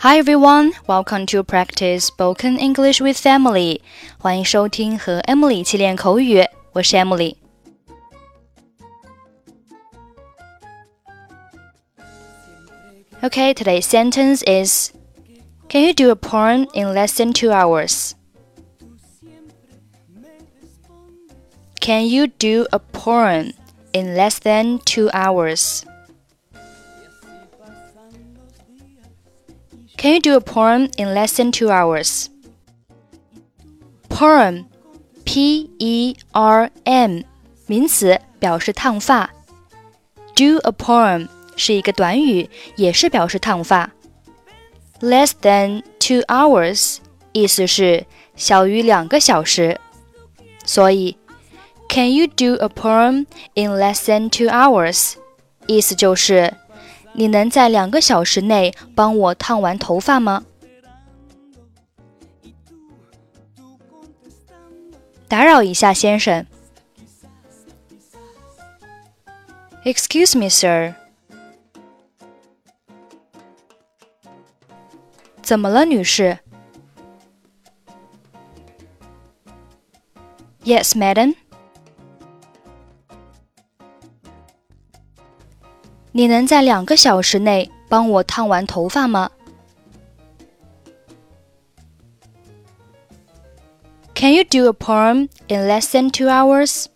Hi everyone, welcome to practice spoken English with Emily. 欢迎收听和 Emily 一起练口语，我是 Emily。Okay, today's sentence is Can you do a perm in less than two hours? Can you do a perm in less than two hours? Can you do a perm in less than two hours? Perm, P-E-R-M，名词，表示烫发。Do a perm 是一个短语，也是表示烫发。Less than two hours 意思是小于两个小时，所以 Can you do a perm in less than two hours？意思就是。你能在两个小时内帮我烫完头发吗？打扰一下，先生。Excuse me, sir. 怎么了，女士？Yes, madam. 你能在两个小时内帮我烫完头发吗？Can you do a perm in less than two hours？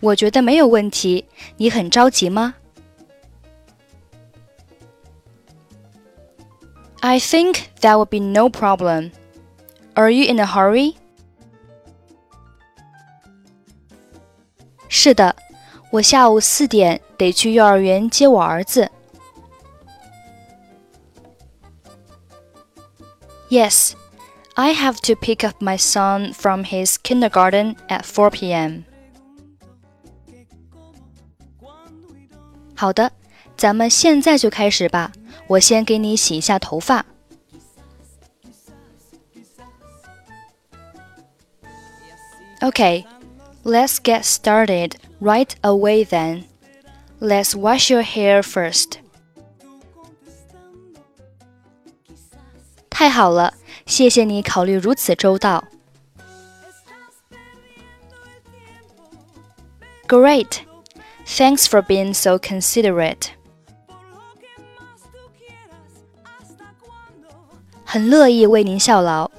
我觉得没有问题。你很着急吗？I think that would be no problem. Are you in a hurry? 是的，我下午四点得去幼儿园接我儿子。Yes, I have to pick up my son from his kindergarten at 4 p.m. 好的，咱们现在就开始吧。我先给你洗一下头发。Okay. Let's get started right away then. Let's wash your hair first. 太好了，谢谢你考虑如此周到。Great. Thanks for being so considerate. 很乐意为您效劳。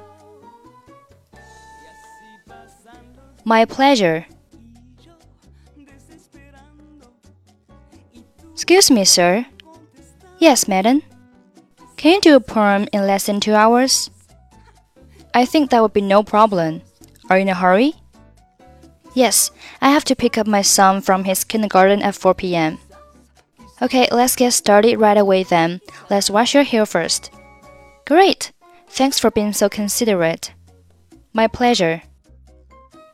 My pleasure. Excuse me, sir. Yes, madam. Can you do a perm in less than two hours? I think that would be no problem. Are you in a hurry? Yes, I have to pick up my son from his kindergarten at 4 p.m. Okay, let's get started right away then. Let's wash your hair first. Great! Thanks for being so considerate. My pleasure.